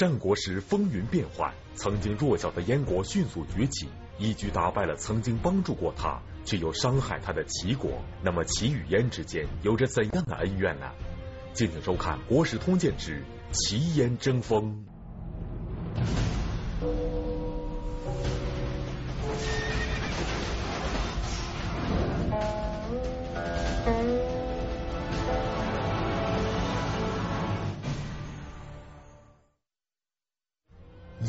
战国时风云变幻，曾经弱小的燕国迅速崛起，一举打败了曾经帮助过他却又伤害他的齐国。那么齐与燕之间有着怎样的恩怨呢？敬请收看《国史通鉴之齐燕争锋》。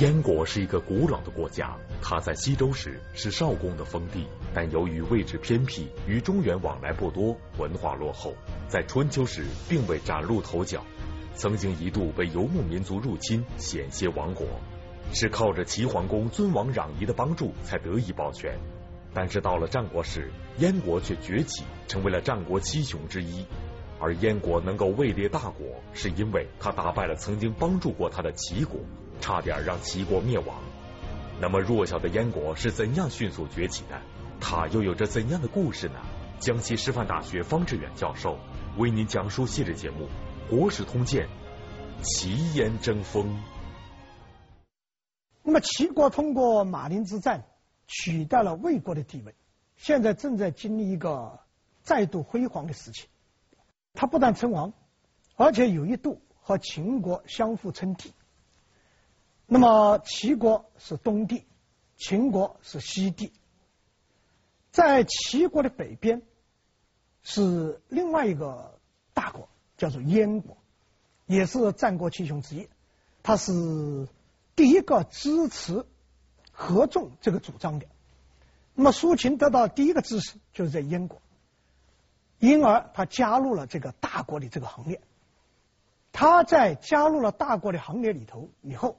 燕国是一个古老的国家，它在西周时是少公的封地，但由于位置偏僻，与中原往来不多，文化落后，在春秋时并未崭露头角，曾经一度被游牧民族入侵，险些亡国，是靠着齐桓公尊王攘夷的帮助才得以保全。但是到了战国时，燕国却崛起，成为了战国七雄之一。而燕国能够位列大国，是因为他打败了曾经帮助过他的齐国。差点让齐国灭亡。那么弱小的燕国是怎样迅速崛起的？它又有着怎样的故事呢？江西师范大学方志远教授为您讲述系列节目《国史通鉴·齐燕争锋》。那么齐国通过马陵之战取代了魏国的地位，现在正在经历一个再度辉煌的时期。他不但称王，而且有一度和秦国相互称帝。那么齐国是东帝，秦国是西帝。在齐国的北边是另外一个大国，叫做燕国，也是战国七雄之一。他是第一个支持合纵这个主张的。那么苏秦得到第一个支持就是在燕国，因而他加入了这个大国的这个行列。他在加入了大国的行列里头以后。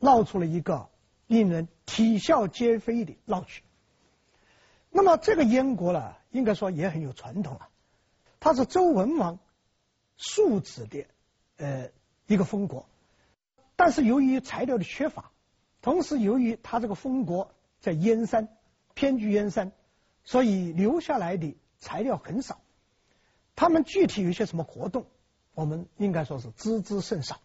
闹出了一个令人啼笑皆非的闹剧。那么这个燕国呢，应该说也很有传统啊。它是周文王庶子的呃一个封国，但是由于材料的缺乏，同时由于他这个封国在燕山偏居燕山，所以留下来的材料很少。他们具体有些什么活动，我们应该说是知之甚少。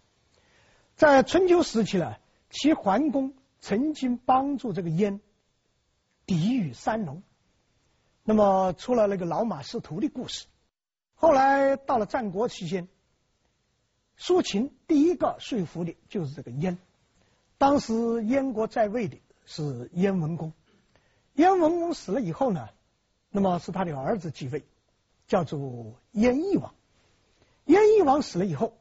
在春秋时期呢。齐桓公曾经帮助这个燕抵御三农，那么出了那个老马识途的故事。后来到了战国期间，苏秦第一个说服的就是这个燕。当时燕国在位的是燕文公，燕文公死了以后呢，那么是他的儿子继位，叫做燕翼王。燕翼王死了以后，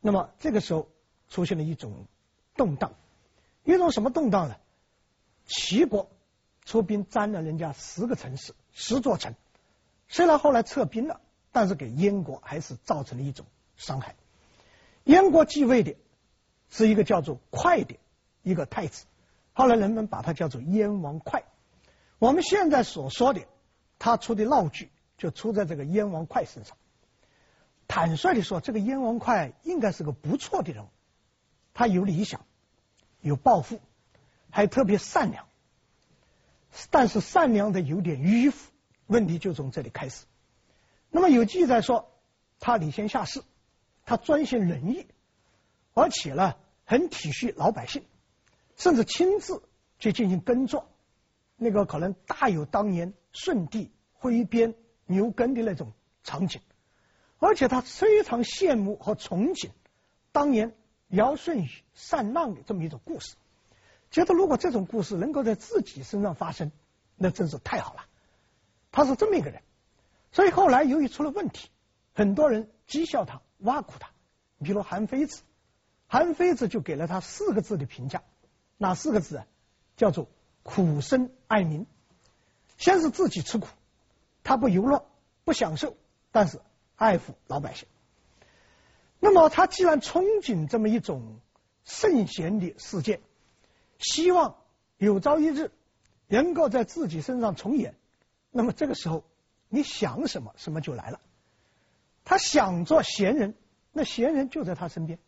那么这个时候出现了一种动荡。一种什么动荡呢？齐国出兵占了人家十个城市，十座城。虽然后来撤兵了，但是给燕国还是造成了一种伤害。燕国继位的是一个叫做哙的一个太子，后来人们把他叫做燕王哙。我们现在所说的他出的闹剧，就出在这个燕王哙身上。坦率的说，这个燕王哙应该是个不错的人物，他有理想。有抱负，还特别善良，但是善良的有点迂腐，问题就从这里开始。那么有记载说，他礼贤下士，他专行仁义，而且呢很体恤老百姓，甚至亲自去进行耕作，那个可能大有当年舜帝挥鞭牛耕的那种场景。而且他非常羡慕和憧憬当年。尧舜禹禅让的这么一种故事，觉得如果这种故事能够在自己身上发生，那真是太好了。他是这么一个人，所以后来由于出了问题，很多人讥笑他、挖苦他。比如韩非子，韩非子就给了他四个字的评价，哪四个字啊？叫做苦生爱民。先是自己吃苦，他不游乐、不享受，但是爱护老百姓。那么他既然憧憬这么一种圣贤的世界，希望有朝一日能够在自己身上重演，那么这个时候你想什么，什么就来了。他想做贤人，那贤人就在他身边。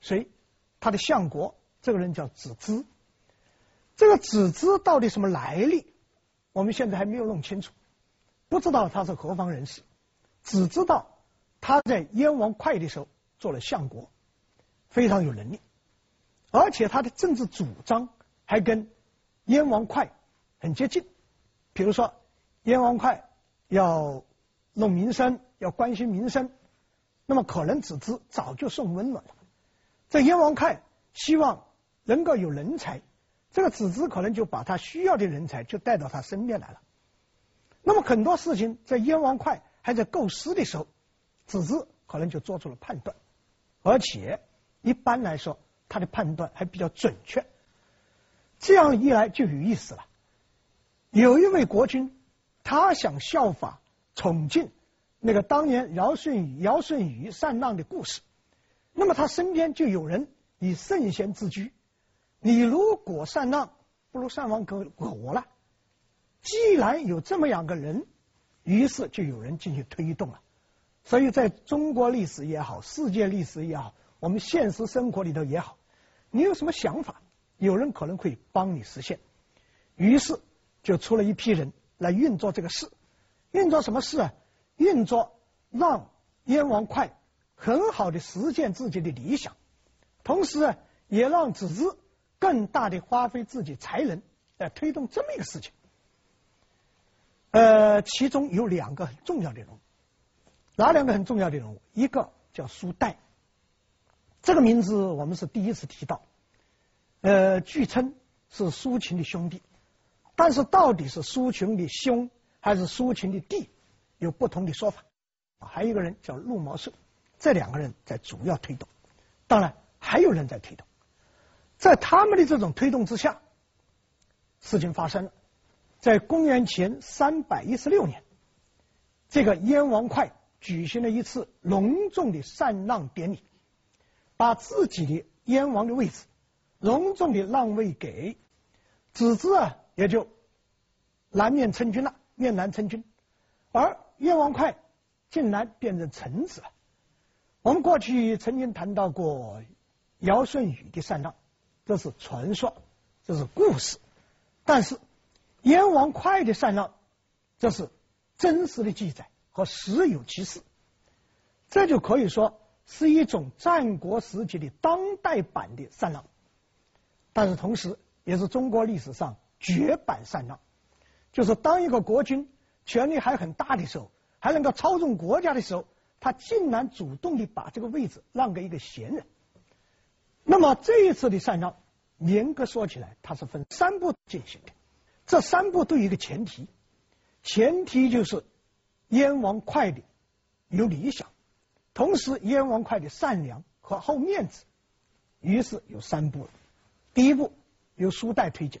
谁？他的相国，这个人叫子之。这个子之到底什么来历？我们现在还没有弄清楚，不知道他是何方人士，只知道他在燕王哙的时候。做了相国，非常有能力。而且他的政治主张还跟燕王哙很接近。比如说，燕王哙要弄民生，要关心民生，那么可能子之早就送温暖了。这燕王哙希望能够有人才，这个子之可能就把他需要的人才就带到他身边来了。那么很多事情在燕王哙还在构思的时候，子之可能就做出了判断，而且一般来说他的判断还比较准确。这样一来就有意思了。有一位国君，他想效法宠敬那个当年尧舜禹尧舜禹禅让的故事，那么他身边就有人以圣贤自居。你如果禅让，不如禅王可活了。既然有这么两个人，于是就有人进行推动了。所以在中国历史也好，世界历史也好，我们现实生活里头也好，你有什么想法，有人可能会帮你实现。于是就出了一批人来运作这个事，运作什么事啊？运作让燕王哙很好的实现自己的理想，同时，也让子之更大的发挥自己才能来推动这么一个事情。呃，其中有两个很重要的人物。哪两个很重要的人物？一个叫苏代，这个名字我们是第一次提到。呃，据称是苏秦的兄弟，但是到底是苏秦的兄还是苏秦的弟，有不同的说法。还有一个人叫陆毛寿，这两个人在主要推动。当然还有人在推动，在他们的这种推动之下，事情发生了。在公元前三百一十六年，这个燕王哙。举行了一次隆重的禅让典礼，把自己的燕王的位置隆重的让位给子之啊，也就南面称君了，面南称君，而燕王哙竟然变成臣子了。我们过去曾经谈到过尧舜禹的禅让，这是传说，这是故事，但是燕王哙的禅让，这是真实的记载。和实有其事，这就可以说是一种战国时期的当代版的禅让，但是同时也是中国历史上绝版禅让，就是当一个国君权力还很大的时候，还能够操纵国家的时候，他竟然主动的把这个位置让给一个闲人。那么这一次的禅让，严格说起来，它是分三步进行的，这三步都有一个前提，前提就是。燕王哙的有理想，同时燕王哙的善良和好面子，于是有三步。第一步由苏代推进，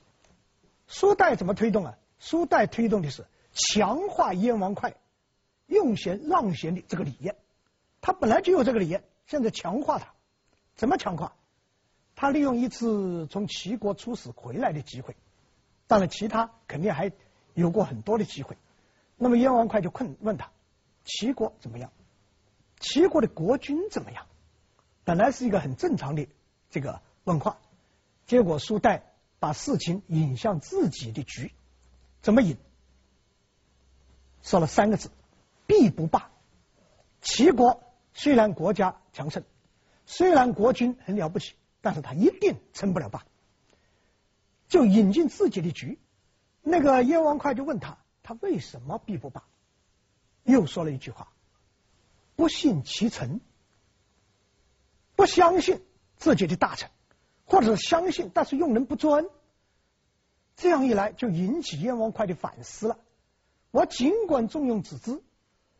苏代怎么推动啊？苏代推动的是强化燕王哙用贤让贤的这个理念，他本来就有这个理念，现在强化他，怎么强化？他利用一次从齐国出使回来的机会，当然其他肯定还有过很多的机会。那么燕王哙就困问他，齐国怎么样？齐国的国君怎么样？本来是一个很正常的这个问话，结果苏代把事情引向自己的局，怎么引？说了三个字：必不霸。齐国虽然国家强盛，虽然国君很了不起，但是他一定称不了霸。就引进自己的局，那个燕王哙就问他。他为什么必不罢？又说了一句话：不信其臣，不相信自己的大臣，或者是相信但是用人不专。这样一来，就引起燕王哙的反思了。我尽管重用子之，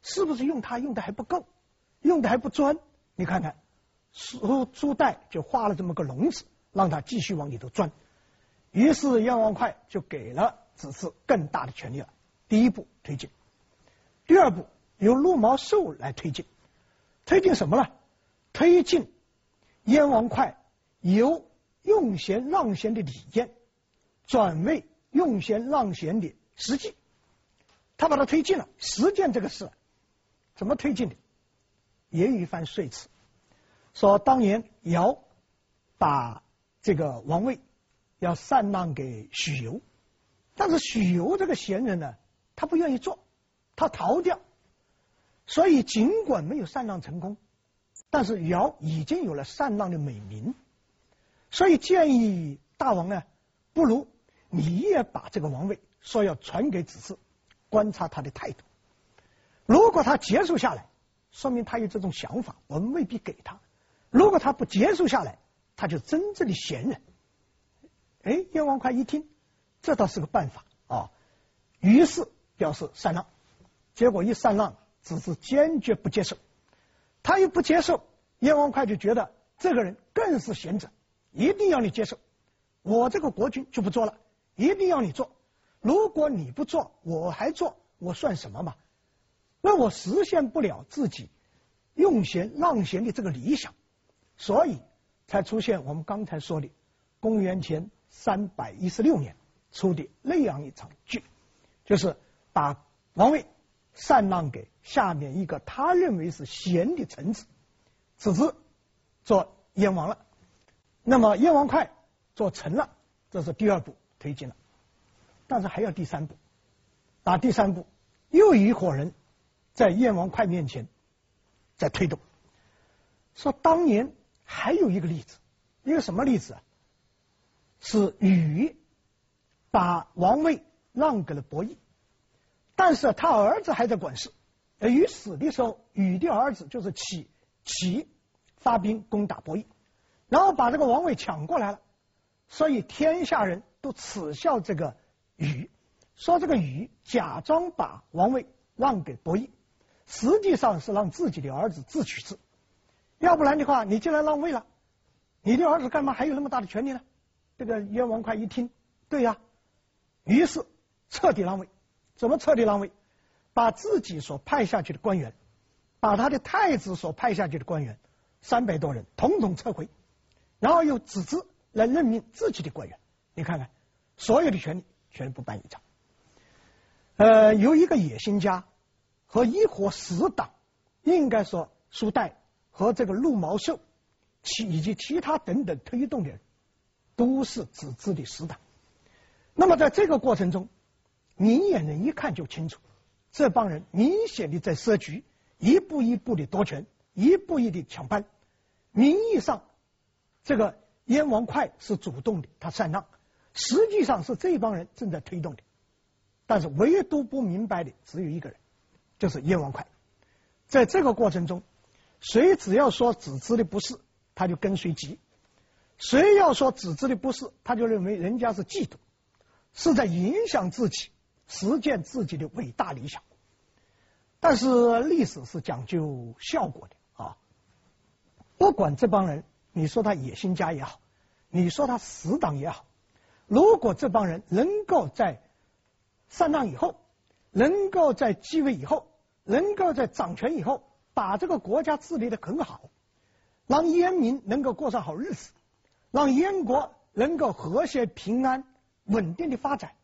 是不是用他用的还不够，用的还不专？你看看，苏苏代就画了这么个笼子，让他继续往里头钻。于是燕王哙就给了子之更大的权力了。第一步推进，第二步由陆毛寿来推进，推进什么呢？推进燕王哙由用贤让贤的理念转为用贤让贤的实际，他把它推进了，实践这个事怎么推进的？也有一番说辞，说当年尧把这个王位要禅让给许由，但是许由这个贤人呢？他不愿意做，他逃掉，所以尽管没有禅让成功，但是尧已经有了禅让的美名，所以建议大王呢，不如你也把这个王位说要传给子嗣，观察他的态度。如果他接受下来，说明他有这种想法，我们未必给他；如果他不接受下来，他就真正的闲人。哎，燕王哙一听，这倒是个办法啊，于是表示禅让。结果一禅让，子嗣坚决不接受。他一不接受，燕王哙就觉得这个人更是贤者，一定要你接受。我这个国君就不做了，一定要你做。如果你不做，我还做，我算什么嘛？那我实现不了自己用贤让贤的这个理想，所以才出现我们刚才说的公元前。三百一十六年出的那样一场剧，就是把王位禅让给下面一个他认为是贤的臣子，子嗣做燕王了。那么燕王哙做臣了，这是第二步推进了。但是还要第三步，打第三步又一伙人在燕王哙面前在推动，说当年还有一个例子，一个什么例子啊？是禹把王位让给了伯益，但是他儿子还在管事。而禹死的时候，禹的儿子就是启，启发兵攻打伯邑，然后把这个王位抢过来了。所以天下人都耻笑这个禹，说这个禹假装把王位让给伯邑，实际上是让自己的儿子自取之。要不然的话，你既然让位了，你的儿子干嘛还有那么大的权利呢？这个燕王哙一听，对呀，于是彻底让位。怎么彻底让位？把自己所派下去的官员，把他的太子所派下去的官员三百多人统统撤回，然后由子嗣来任命自己的官员。你看看，所有的权力全部办一场。呃，由一个野心家和一伙死党，应该说苏代和这个陆毛寿，其以及其他等等推动的人。都是子嗣的死党。那么在这个过程中，明眼人一看就清楚，这帮人明显的在设局，一步一步的夺权，一步一步的抢班。名义上，这个燕王哙是主动的，他禅让，实际上是这帮人正在推动的。但是唯独不明白的只有一个人，就是燕王哙。在这个过程中，谁只要说子嗣的不是，他就跟随急。谁要说子嗣的不是，他就认为人家是嫉妒，是在影响自己实践自己的伟大理想。但是历史是讲究效果的啊，不管这帮人，你说他野心家也好，你说他死党也好，如果这帮人能够在上当以后，能够在继位以后，能够在掌权以后，把这个国家治理的很好，让燕民能够过上好日子。让燕国能够和谐平安、稳定的发展，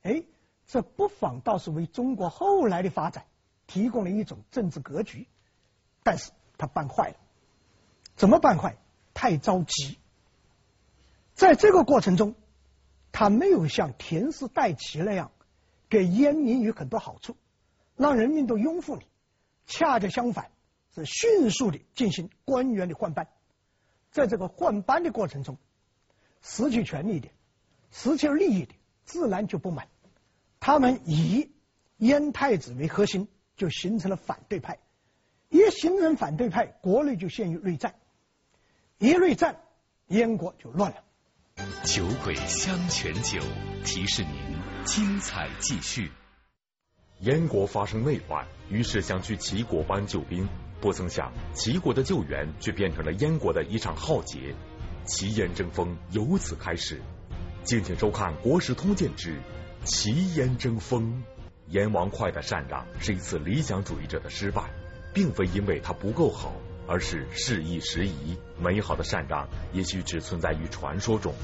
哎，这不妨倒是为中国后来的发展提供了一种政治格局。但是他办坏了，怎么办坏？太着急。在这个过程中，他没有像田氏代齐那样给燕民有很多好处，让人民都拥护你。恰恰相反，是迅速的进行官员的换班。在这个换班的过程中，失去权力的、失去利益的，自然就不满。他们以燕太子为核心，就形成了反对派。一形成反对派，国内就陷入内战。一内战，燕国就乱了。酒鬼香泉酒提示您：精彩继续。燕国发生内乱，于是想去齐国搬救兵。不曾想，齐国的救援却变成了燕国的一场浩劫，齐燕争锋由此开始。敬请收看《国史通鉴之齐燕争锋》。燕王哙的禅让是一次理想主义者的失败，并非因为他不够好，而是事易时移。美好的禅让也许只存在于传说中。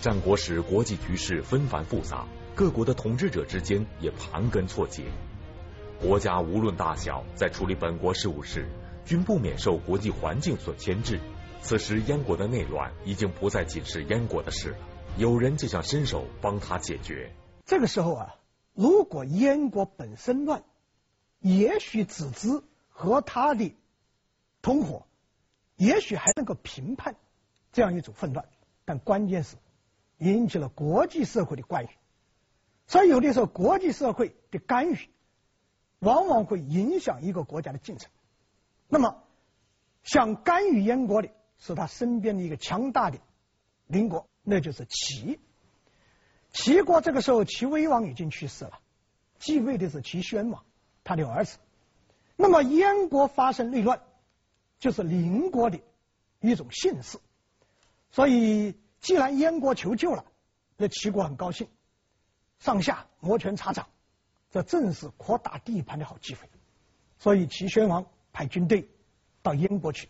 战国时国际局势纷繁复杂，各国的统治者之间也盘根错节。国家无论大小，在处理本国事务时，均不免受国际环境所牵制。此时，燕国的内乱已经不再仅是燕国的事了，有人就想伸手帮他解决。这个时候啊，如果燕国本身乱，也许子之和他的同伙，也许还能够平叛这样一种混乱。但关键是引起了国际社会的关预。所以有的时候国际社会的干预，往往会影响一个国家的进程。那么想干预燕国的是他身边的一个强大的邻国，那就是齐。齐国这个时候，齐威王已经去世了，继位的是齐宣王，他的儿子。那么燕国发生内乱，就是邻国的一种幸事。所以，既然燕国求救了，那齐国很高兴，上下摩拳擦掌，这正是扩大地盘的好机会。所以，齐宣王派军队到燕国去。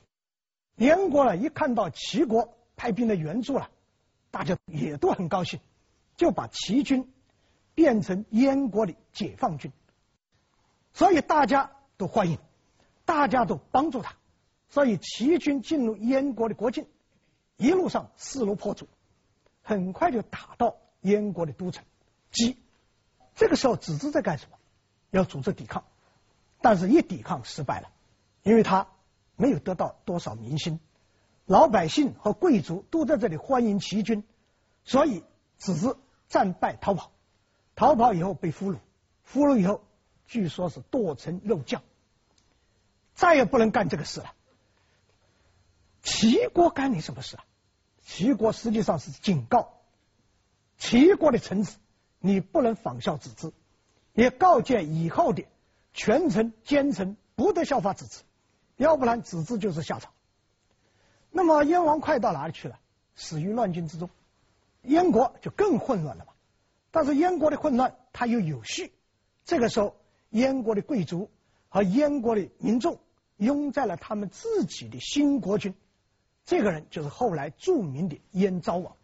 燕国呢，一看到齐国派兵来援助了，大家也都很高兴。就把齐军变成燕国的解放军，所以大家都欢迎，大家都帮助他，所以齐军进入燕国的国境，一路上势如破竹，很快就打到燕国的都城姬。这个时候，子之在干什么？要组织抵抗，但是一抵抗失败了，因为他没有得到多少民心，老百姓和贵族都在这里欢迎齐军，所以子之。战败逃跑，逃跑以后被俘虏，俘虏以后据说是剁成肉酱，再也不能干这个事了。齐国干你什么事啊？齐国实际上是警告齐国的臣子，你不能仿效子之，也告诫以后的权臣奸臣不得效法子之，要不然子之就是下场。那么燕王哙到哪里去了？死于乱军之中。燕国就更混乱了嘛，但是燕国的混乱它又有序，这个时候燕国的贵族和燕国的民众拥在了他们自己的新国君，这个人就是后来著名的燕昭王。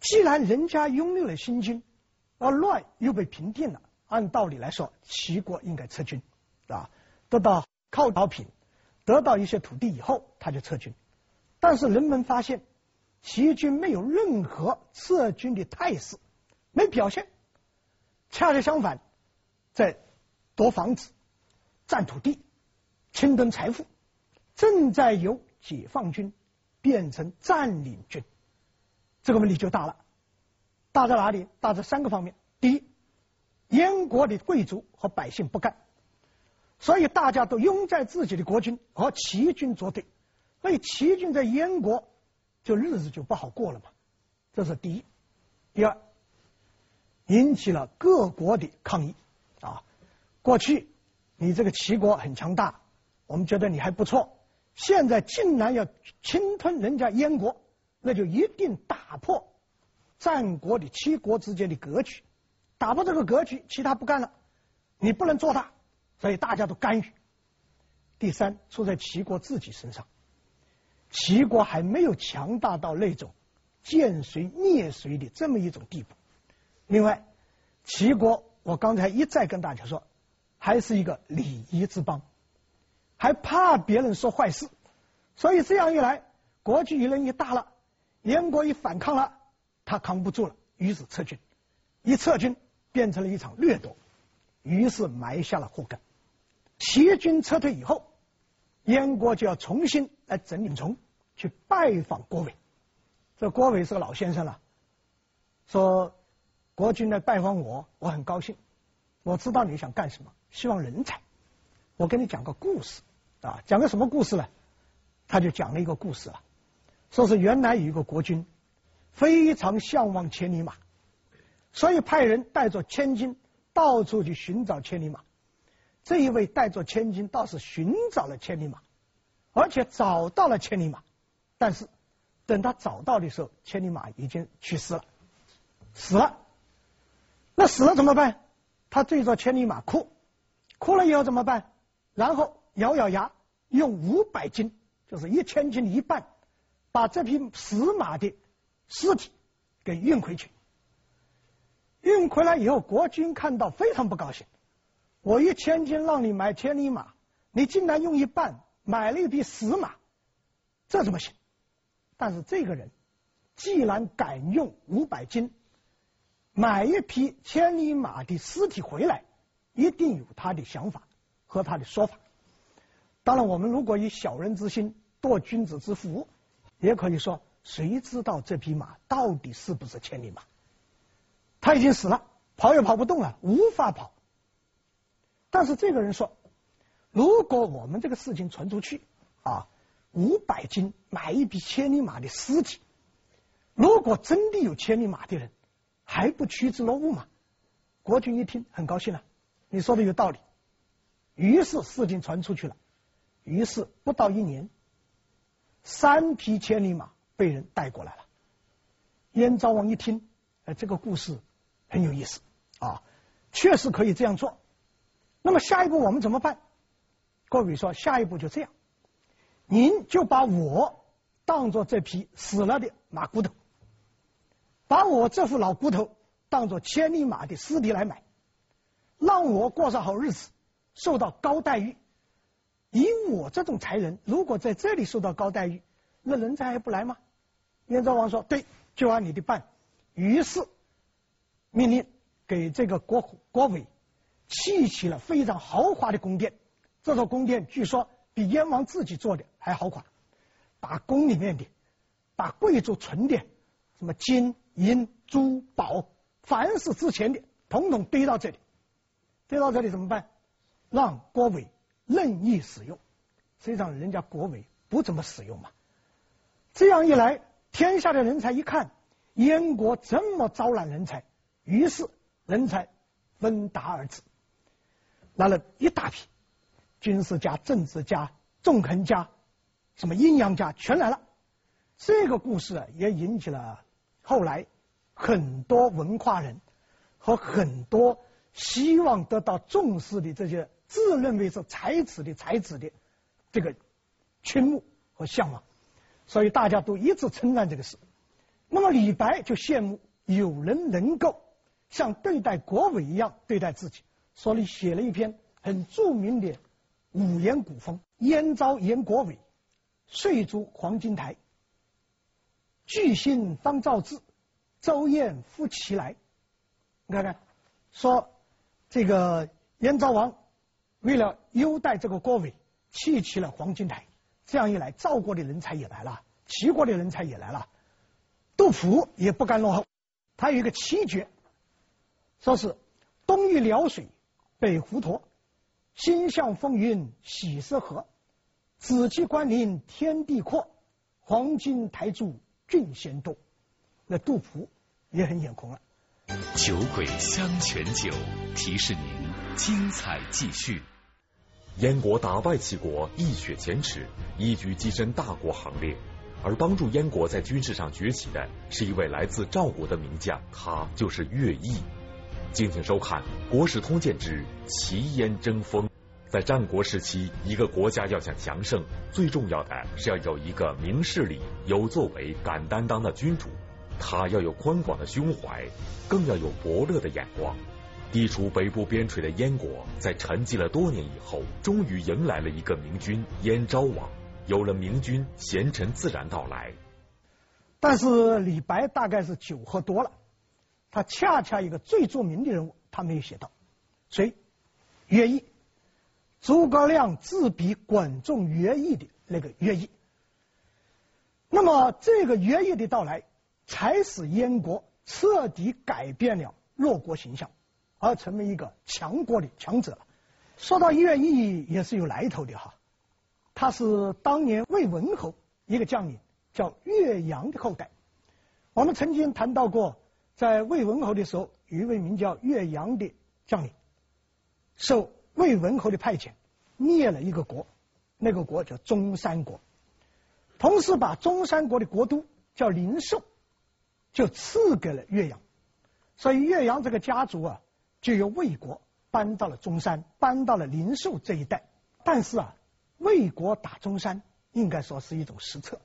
既然人家拥有了新君，而乱又被平定了，按道理来说，齐国应该撤军，啊，得到犒劳品，得到一些土地以后，他就撤军，但是人们发现。齐军没有任何撤军的态势，没表现，恰恰相反，在夺房子、占土地、侵吞财富，正在由解放军变成占领军，这个问题就大了。大在哪里？大在三个方面。第一，燕国的贵族和百姓不干，所以大家都拥在自己的国君和齐军作对，所以齐军在燕国。就日子就不好过了嘛，这是第一。第二，引起了各国的抗议啊。过去你这个齐国很强大，我们觉得你还不错，现在竟然要侵吞人家燕国，那就一定打破战国的七国之间的格局，打破这个格局，其他不干了，你不能做大，所以大家都干预。第三，出在齐国自己身上。齐国还没有强大到那种见谁灭谁的这么一种地步。另外，齐国我刚才一再跟大家说，还是一个礼仪之邦，还怕别人说坏事，所以这样一来，国际舆论一大了，燕国一反抗了，他扛不住了，于是撤军，一撤军变成了一场掠夺，于是埋下了祸根。齐军撤退以后。燕国就要重新来整理从去拜访郭伟，这郭伟是个老先生了，说国君来拜访我，我很高兴。我知道你想干什么，希望人才。我给你讲个故事啊，讲个什么故事呢？他就讲了一个故事了，说是原来有一个国君非常向往千里马，所以派人带着千金到处去寻找千里马。这一位带着千金倒是寻找了千里马，而且找到了千里马，但是等他找到的时候，千里马已经去世了，死了。那死了怎么办？他对着千里马哭，哭了以后怎么办？然后咬咬牙，用五百斤，就是一千斤的一半，把这匹死马的尸体给运回去。运回来以后，国君看到非常不高兴。我一千金让你买千里马，你竟然用一半买了一匹死马，这怎么行？但是这个人既然敢用五百金买一匹千里马的尸体回来，一定有他的想法和他的说法。当然，我们如果以小人之心度君子之腹，也可以说谁知道这匹马到底是不是千里马？他已经死了，跑也跑不动了，无法跑。但是这个人说，如果我们这个事情传出去，啊，五百斤买一匹千里马的尸体，如果真的有千里马的人，还不趋之若鹜吗？国君一听很高兴了，你说的有道理。于是事情传出去了，于是不到一年，三匹千里马被人带过来了。燕昭王一听，呃，这个故事很有意思啊，确实可以这样做。那么下一步我们怎么办？郭伟说，下一步就这样，您就把我当做这匹死了的马骨头，把我这副老骨头当做千里马的尸体来买，让我过上好日子，受到高待遇。以我这种才人，如果在这里受到高待遇，那人才还不来吗？燕昭王说：“对，就按你的办。”于是命令给这个郭郭伟。砌起了非常豪华的宫殿，这座宫殿据说比燕王自己做的还豪华，把宫里面的、把贵族存的什么金银珠宝，凡是值钱的，统统堆到这里。堆到这里怎么办？让郭伟任意使用。实际上，人家国伟不怎么使用嘛。这样一来，天下的人才一看，燕国这么招揽人才，于是人才纷达而至。来了一大批军事家、政治家、纵横家，什么阴阳家全来了。这个故事啊，也引起了后来很多文化人和很多希望得到重视的这些自认为是才子的才子的这个倾慕和向往，所以大家都一致称赞这个事。那么李白就羡慕有人能够像对待国伟一样对待自己。所以写了一篇很著名的五言古风《燕昭言国伟》，岁卒黄金台，巨星方照至，舟雁复齐来。你看看，说这个燕昭王为了优待这个郭伟，砌起了黄金台。这样一来，赵国的人才也来了，齐国的人才也来了。杜甫也不甘落后，他有一个七绝，说是东遇辽水。北湖沱，心向风云喜色河，紫气关林天地阔，黄金台柱俊贤多。那杜甫也很眼红了。酒鬼香泉酒，提示您精彩继续。燕国打败齐国，一雪前耻，一举跻身大国行列。而帮助燕国在军事上崛起的是一位来自赵国的名将，他就是乐毅。敬请收看《国史通鉴之齐燕争锋》。在战国时期，一个国家要想强盛，最重要的是要有一个明事理、有作为、敢担当的君主。他要有宽广的胸怀，更要有伯乐的眼光。地处北部边陲的燕国，在沉寂了多年以后，终于迎来了一个明君——燕昭王。有了明君，贤臣自然到来。但是李白大概是酒喝多了。他恰恰一个最著名的人物，他没有写到，谁？乐毅，诸葛亮自比管仲、乐毅的那个乐毅。那么这个乐毅的到来，才使燕国彻底改变了弱国形象，而成为一个强国的强者了。说到乐毅，也是有来头的哈，他是当年魏文侯一个将领，叫乐扬的后代。我们曾经谈到过。在魏文侯的时候，有一位名叫岳阳的将领，受魏文侯的派遣，灭了一个国，那个国叫中山国，同时把中山国的国都叫灵寿，就赐给了岳阳，所以岳阳这个家族啊，就由魏国搬到了中山，搬到了灵寿这一带。但是啊，魏国打中山，应该说是一种失策，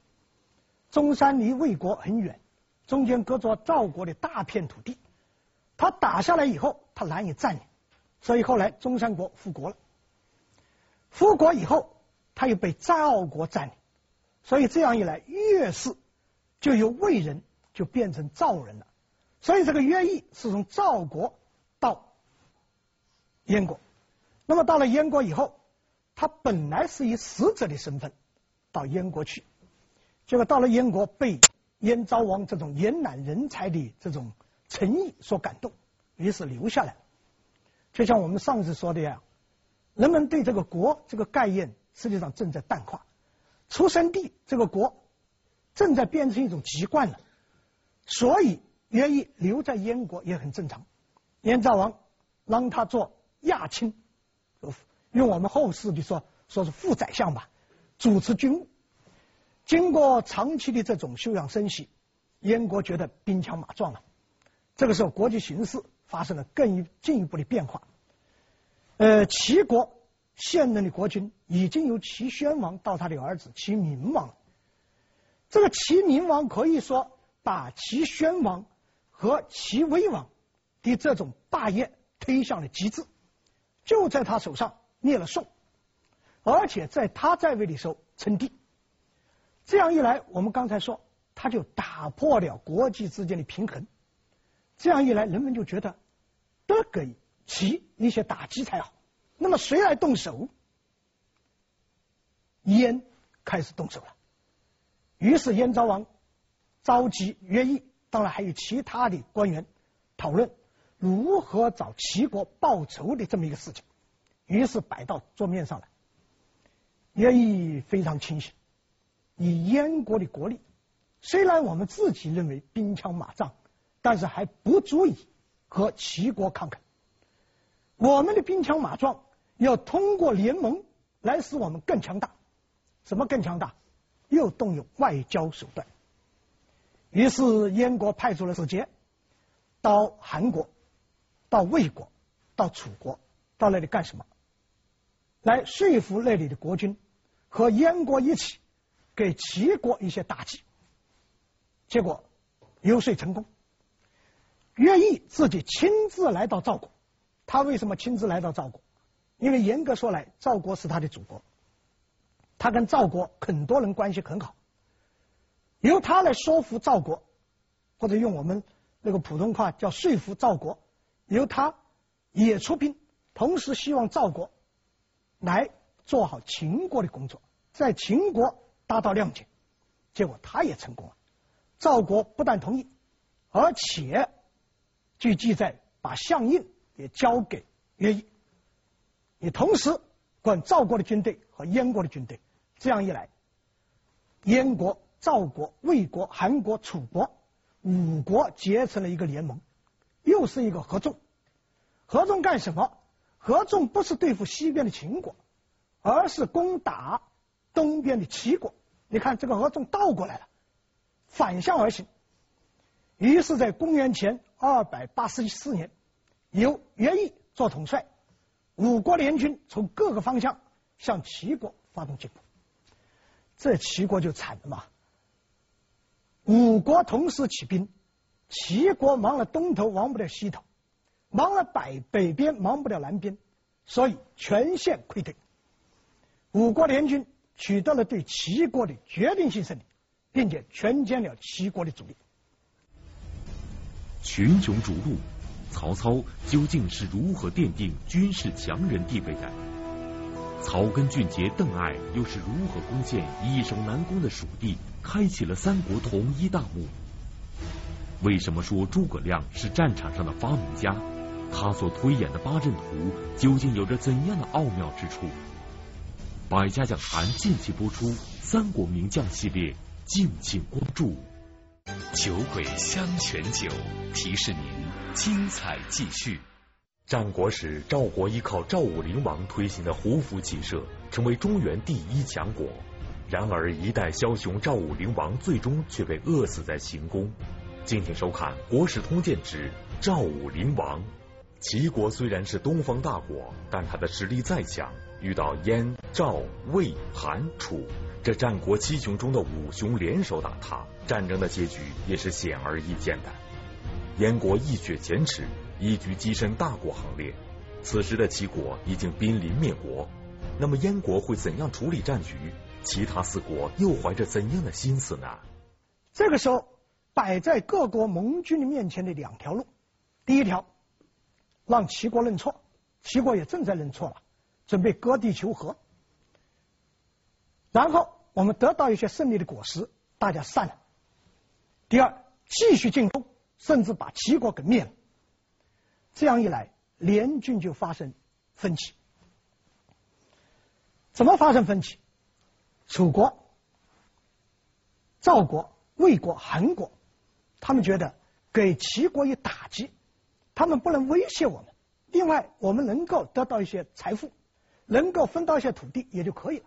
中山离魏国很远。中间隔着赵国的大片土地，他打下来以后，他难以占领，所以后来中山国复国了。复国以后，他又被赵国占领，所以这样一来，乐氏就由魏人就变成赵人了。所以这个乐毅是从赵国到燕国，那么到了燕国以后，他本来是以使者的身份到燕国去，结果到了燕国被。燕昭王这种延揽人才的这种诚意所感动，于是留下来。就像我们上次说的呀，人们对这个国这个概念实际上正在淡化，出生地这个国正在变成一种籍贯了，所以愿意留在燕国也很正常。燕昭王让他做亚卿，用我们后世的说，说是副宰相吧，主持军务。经过长期的这种休养生息，燕国觉得兵强马壮了。这个时候，国际形势发生了更一进一步的变化。呃，齐国现任的国君已经由齐宣王到他的儿子齐闵王。这个齐闵王可以说把齐宣王和齐威王的这种霸业推向了极致，就在他手上灭了宋，而且在他在位的时候称帝。这样一来，我们刚才说，他就打破了国际之间的平衡。这样一来，人们就觉得得给齐一些打击才好。那么谁来动手？燕开始动手了。于是燕昭王召集乐毅，当然还有其他的官员，讨论如何找齐国报仇的这么一个事情。于是摆到桌面上来。乐毅非常清醒。以燕国的国力，虽然我们自己认为兵强马壮，但是还不足以和齐国抗衡。我们的兵强马壮要通过联盟来使我们更强大。什么更强大？又动用外交手段。于是燕国派出了使节到韩国、到魏国、到楚国，到那里干什么？来说服那里的国君和燕国一起。给齐国一些打击，结果游说成功。乐毅自己亲自来到赵国，他为什么亲自来到赵国？因为严格说来，赵国是他的祖国，他跟赵国很多人关系很好，由他来说服赵国，或者用我们那个普通话叫说服赵国，由他也出兵，同时希望赵国来做好秦国的工作，在秦国。达到谅解，结果他也成功了。赵国不但同意，而且据记载把相印也交给乐毅，也同时管赵国的军队和燕国的军队。这样一来，燕国、赵国、魏国、韩国、楚国五国结成了一个联盟，又是一个合纵。合纵干什么？合纵不是对付西边的秦国，而是攻打。东边的齐国，你看这个合纵倒过来了，反向而行。于是，在公元前二百八十四年，由乐毅做统帅，五国联军从各个方向向齐国发动进攻。这齐国就惨了嘛！五国同时起兵，齐国忙了东头，忙不了西头；忙了北北边，忙不了南边，所以全线溃退。五国联军。取得了对齐国的决定性胜利，并且全歼了齐国的主力。群雄逐鹿，曹操究竟是如何奠定军事强人地位的？草根俊杰邓艾又是如何攻陷易守难攻的蜀地，开启了三国统一大幕？为什么说诸葛亮是战场上的发明家？他所推演的八阵图究竟有着怎样的奥妙之处？百家讲坛近期播出《三国名将》系列，敬请关注。酒鬼香泉酒提示您：精彩继续。战国时，赵国依靠赵武灵王推行的胡服骑射，成为中原第一强国。然而，一代枭雄赵武灵王最终却被饿死在行宫。敬请收看《国史通鉴之赵武灵王》。齐国虽然是东方大国，但他的实力再强，遇到燕、赵、魏、韩、楚这战国七雄中的五雄联手打他，战争的结局也是显而易见的。燕国一雪前耻，一举跻身大国行列。此时的齐国已经濒临灭国，那么燕国会怎样处理战局？其他四国又怀着怎样的心思呢？这个时候，摆在各国盟军的面前的两条路，第一条。让齐国认错，齐国也正在认错了，准备割地求和，然后我们得到一些胜利的果实，大家散了。第二，继续进攻，甚至把齐国给灭了。这样一来，联军就发生分歧。怎么发生分歧？楚国、赵国、魏国、韩国，他们觉得给齐国以打击，他们不能威胁我们。另外，我们能够得到一些财富，能够分到一些土地也就可以了。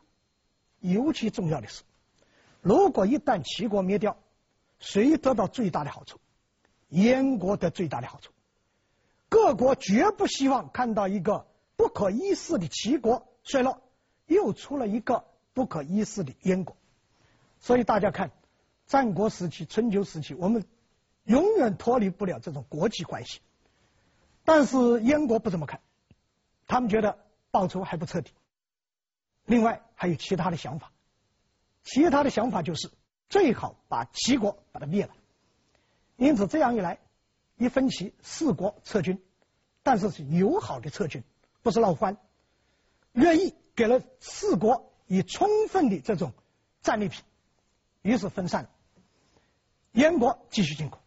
尤其重要的是，如果一旦齐国灭掉，谁得到最大的好处？燕国得最大的好处。各国绝不希望看到一个不可一世的齐国衰落，又出了一个不可一世的燕国。所以大家看，战国时期、春秋时期，我们永远脱离不了这种国际关系。但是燕国不这么看，他们觉得报仇还不彻底。另外还有其他的想法，其他的想法就是。最好把齐国把它灭了，因此这样一来，一分歧，四国撤军，但是是友好的撤军，不是闹翻。乐毅给了四国以充分的这种战利品，于是分散了。燕国继续进攻，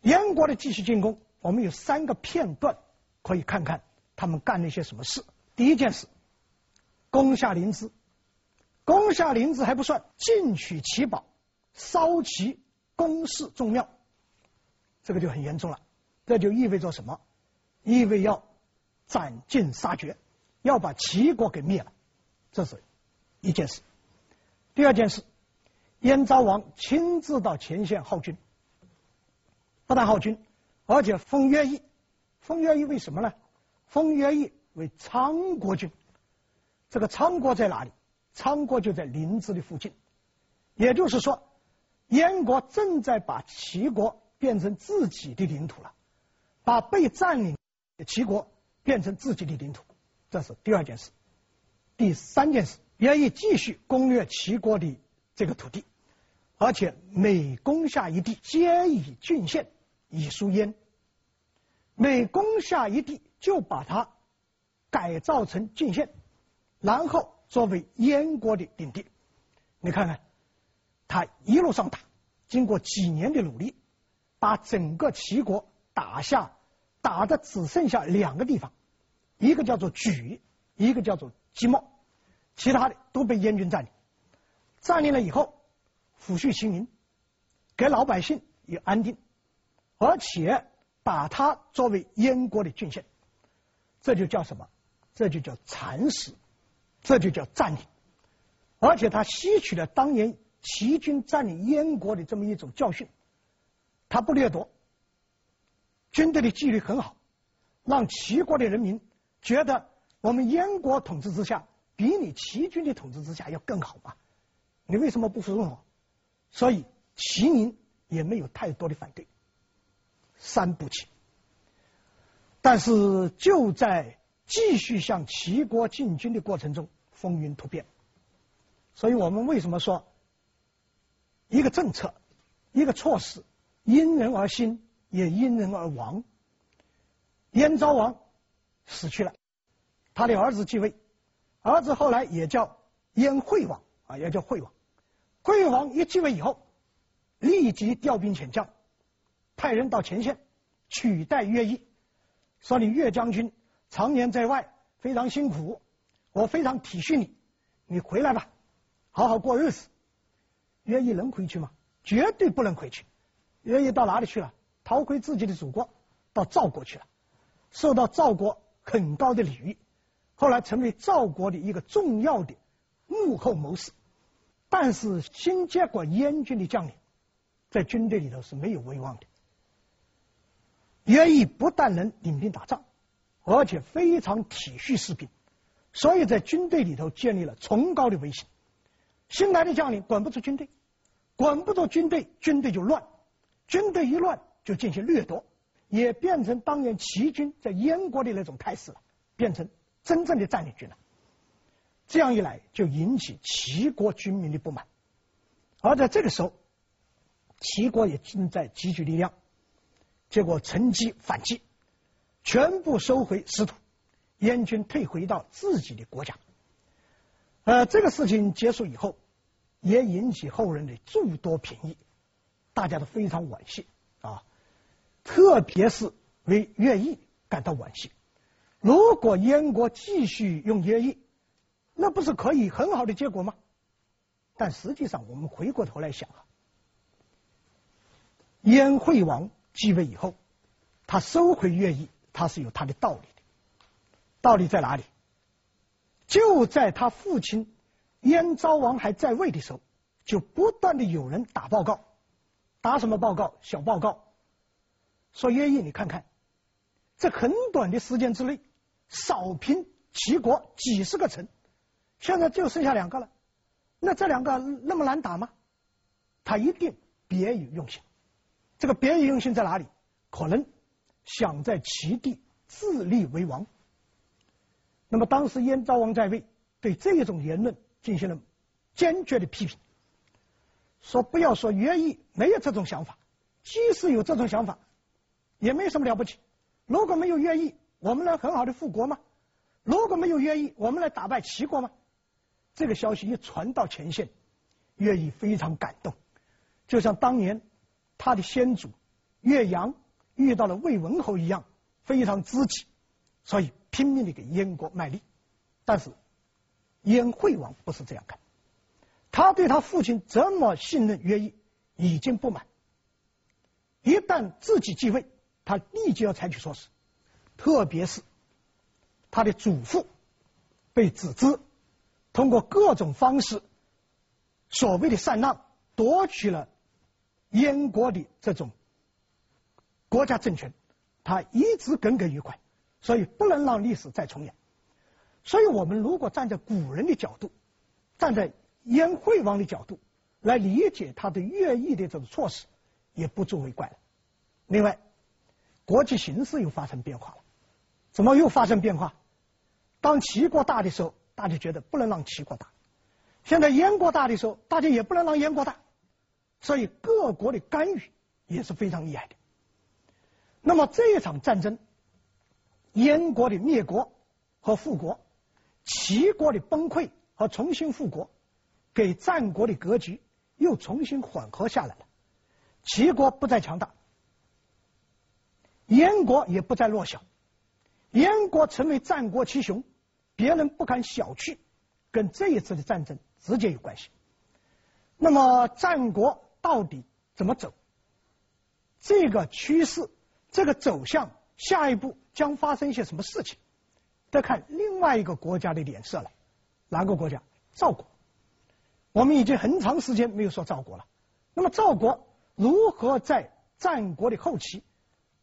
燕国的继续进攻，我们有三个片段可以看看他们干了一些什么事。第一件事，攻下临淄。攻下临淄还不算，进取齐宝，烧其宫室宗庙，这个就很严重了。这就意味着什么？意味要斩尽杀绝，要把齐国给灭了。这是一件事。第二件事，燕昭王亲自到前线号军，不但号军，而且封乐毅。封乐毅为什么呢？封乐毅为昌国君。这个昌国在哪里？昌国就在临淄的附近，也就是说，燕国正在把齐国变成自己的领土了，把被占领的齐国变成自己的领土，这是第二件事。第三件事，愿意继续攻略齐国的这个土地，而且每攻下一地，皆以郡县以书燕。每攻下一地，就把它改造成郡县，然后。作为燕国的领地，你看看，他一路上打，经过几年的努力，把整个齐国打下，打的只剩下两个地方，一个叫做莒，一个叫做即墨，其他的都被燕军占领。占领了以后，抚恤其民，给老百姓以安定，而且把它作为燕国的郡县，这就叫什么？这就叫蚕食。这就叫占领，而且他吸取了当年齐军占领燕国的这么一种教训，他不掠夺，军队的纪律很好，让齐国的人民觉得我们燕国统治之下比你齐军的统治之下要更好嘛？你为什么不服从我？所以齐民也没有太多的反对，三不齐。但是就在继续向齐国进军的过程中。风云突变，所以我们为什么说一个政策、一个措施因人而兴，也因人而亡？燕昭王死去了，他的儿子继位，儿子后来也叫燕惠王啊，也叫惠王。惠王一继位以后，立即调兵遣将，派人到前线取代乐毅，说你乐将军常年在外，非常辛苦。我非常体恤你，你回来吧，好好过日子。乐毅能回去吗？绝对不能回去。乐毅到哪里去了？逃回自己的祖国，到赵国去了，受到赵国很高的礼遇，后来成为赵国的一个重要的幕后谋士。但是新接管燕军的将领，在军队里头是没有威望的。乐毅不但能领兵打仗，而且非常体恤士兵。所以在军队里头建立了崇高的威信。新来的将领管不住军队，管不住军队，军队就乱，军队一乱就进行掠夺，也变成当年齐军在燕国的那种态势了，变成真正的占领军了。这样一来，就引起齐国军民的不满。而在这个时候，齐国也正在积聚力量，结果乘机反击，全部收回失土。燕军退回到自己的国家，呃，这个事情结束以后，也引起后人的诸多评议。大家都非常惋惜啊，特别是为乐毅感到惋惜。如果燕国继续用乐毅，那不是可以很好的结果吗？但实际上，我们回过头来想啊，燕惠王继位以后，他收回乐毅，他是有他的道理的。道理在哪里？就在他父亲燕昭王还在位的时候，就不断的有人打报告，打什么报告？小报告，说乐毅，你看看，这很短的时间之内，扫平齐国几十个城，现在就剩下两个了。那这两个那么难打吗？他一定别有用心。这个别有用心在哪里？可能想在齐地自立为王。那么当时燕昭王在位，对这种言论进行了坚决的批评，说不要说乐毅没有这种想法，即使有这种想法，也没什么了不起。如果没有乐毅，我们能很好的复国吗？如果没有乐毅，我们来打败齐国吗？这个消息一传到前线，乐毅非常感动，就像当年他的先祖乐扬遇到了魏文侯一样，非常知己，所以。拼命的给燕国卖力，但是燕惠王不是这样看，他对他父亲这么信任乐毅已经不满，一旦自己继位，他立即要采取措施，特别是他的祖父被子之通过各种方式所谓的禅让夺取了燕国的这种国家政权，他一直耿耿于怀。所以不能让历史再重演。所以我们如果站在古人的角度，站在燕惠王的角度来理解他的乐毅的这种措施，也不足为怪了。另外，国际形势又发生变化了。怎么又发生变化？当齐国大的时候，大家觉得不能让齐国大；现在燕国大的时候，大家也不能让燕国大。所以各国的干预也是非常厉害的。那么这一场战争。燕国的灭国和复国，齐国的崩溃和重新复国，给战国的格局又重新缓和下来了。齐国不再强大，燕国也不再弱小，燕国成为战国七雄，别人不敢小觑，跟这一次的战争直接有关系。那么战国到底怎么走？这个趋势，这个走向。下一步将发生一些什么事情？再看另外一个国家的脸色了。哪个国家？赵国。我们已经很长时间没有说赵国了。那么赵国如何在战国的后期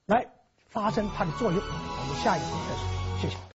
来发生它的作用？我们下一步再说。